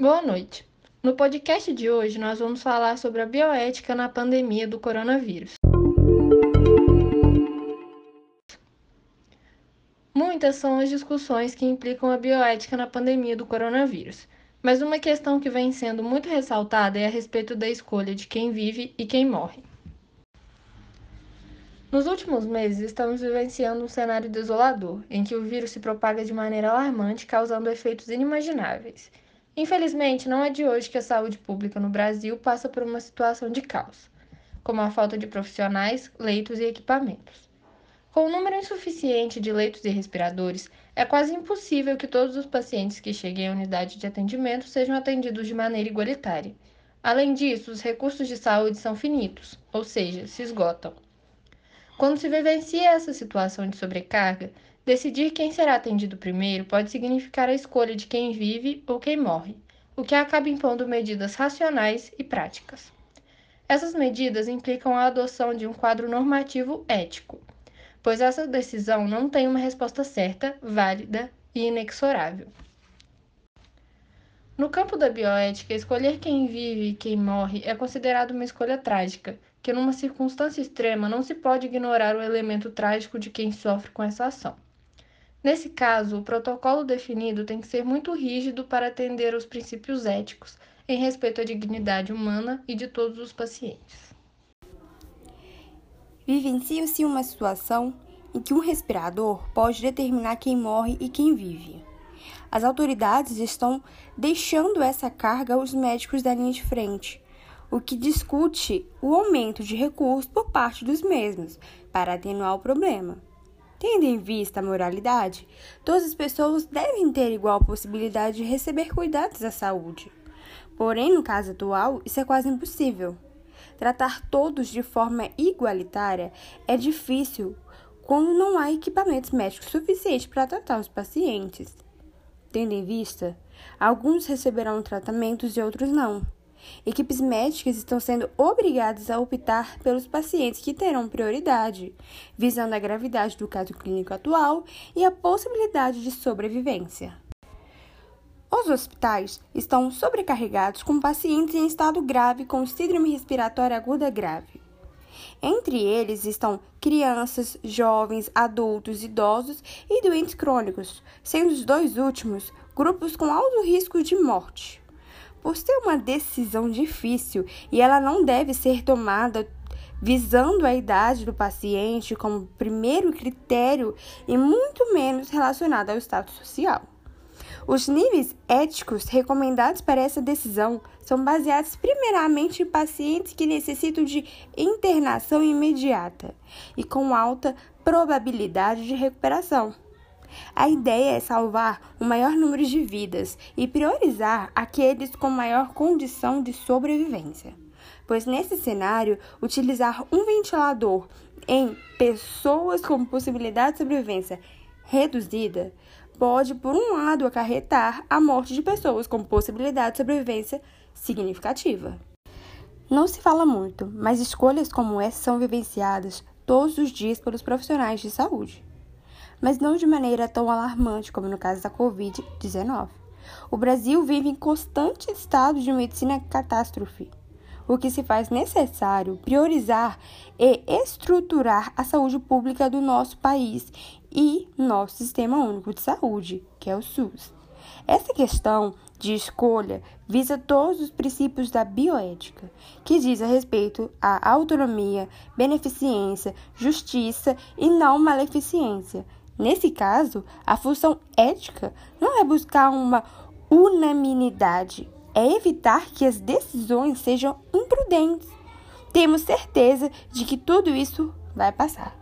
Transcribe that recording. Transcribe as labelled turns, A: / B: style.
A: Boa noite. No podcast de hoje, nós vamos falar sobre a bioética na pandemia do coronavírus. Muitas são as discussões que implicam a bioética na pandemia do coronavírus, mas uma questão que vem sendo muito ressaltada é a respeito da escolha de quem vive e quem morre. Nos últimos meses, estamos vivenciando um cenário desolador, em que o vírus se propaga de maneira alarmante, causando efeitos inimagináveis. Infelizmente, não é de hoje que a saúde pública no Brasil passa por uma situação de caos, como a falta de profissionais, leitos e equipamentos. Com um número insuficiente de leitos e respiradores, é quase impossível que todos os pacientes que cheguem à unidade de atendimento sejam atendidos de maneira igualitária. Além disso, os recursos de saúde são finitos, ou seja, se esgotam. Quando se vivencia essa situação de sobrecarga, Decidir quem será atendido primeiro pode significar a escolha de quem vive ou quem morre, o que acaba impondo medidas racionais e práticas. Essas medidas implicam a adoção de um quadro normativo ético, pois essa decisão não tem uma resposta certa, válida e inexorável. No campo da bioética, escolher quem vive e quem morre é considerado uma escolha trágica, que numa circunstância extrema não se pode ignorar o elemento trágico de quem sofre com essa ação. Nesse caso, o protocolo definido tem que ser muito rígido para atender aos princípios éticos em respeito à dignidade humana e de todos os pacientes.
B: Vivencia-se uma situação em que um respirador pode determinar quem morre e quem vive. As autoridades estão deixando essa carga aos médicos da linha de frente, o que discute o aumento de recursos por parte dos mesmos para atenuar o problema. Tendo em vista a moralidade, todas as pessoas devem ter igual possibilidade de receber cuidados da saúde. Porém, no caso atual, isso é quase impossível. Tratar todos de forma igualitária é difícil quando não há equipamentos médicos suficientes para tratar os pacientes. Tendo em vista, alguns receberão tratamentos e outros não. Equipes médicas estão sendo obrigadas a optar pelos pacientes que terão prioridade, visando a gravidade do caso clínico atual e a possibilidade de sobrevivência. Os hospitais estão sobrecarregados com pacientes em estado grave com síndrome respiratória aguda grave. Entre eles estão crianças, jovens, adultos, idosos e doentes crônicos, sendo os dois últimos grupos com alto risco de morte. Por ser uma decisão difícil e ela não deve ser tomada visando a idade do paciente como primeiro critério e muito menos relacionada ao status social. Os níveis éticos recomendados para essa decisão são baseados primeiramente em pacientes que necessitam de internação imediata e com alta probabilidade de recuperação. A ideia é salvar o maior número de vidas e priorizar aqueles com maior condição de sobrevivência. Pois nesse cenário, utilizar um ventilador em pessoas com possibilidade de sobrevivência reduzida pode, por um lado, acarretar a morte de pessoas com possibilidade de sobrevivência significativa. Não se fala muito, mas escolhas como essa são vivenciadas todos os dias pelos profissionais de saúde mas não de maneira tão alarmante como no caso da Covid-19. O Brasil vive em constante estado de medicina catástrofe, o que se faz necessário priorizar e estruturar a saúde pública do nosso país e nosso Sistema Único de Saúde, que é o SUS. Essa questão de escolha visa todos os princípios da bioética, que diz a respeito à autonomia, beneficência, justiça e não maleficência, Nesse caso, a função ética não é buscar uma unanimidade, é evitar que as decisões sejam imprudentes. Temos certeza de que tudo isso vai passar.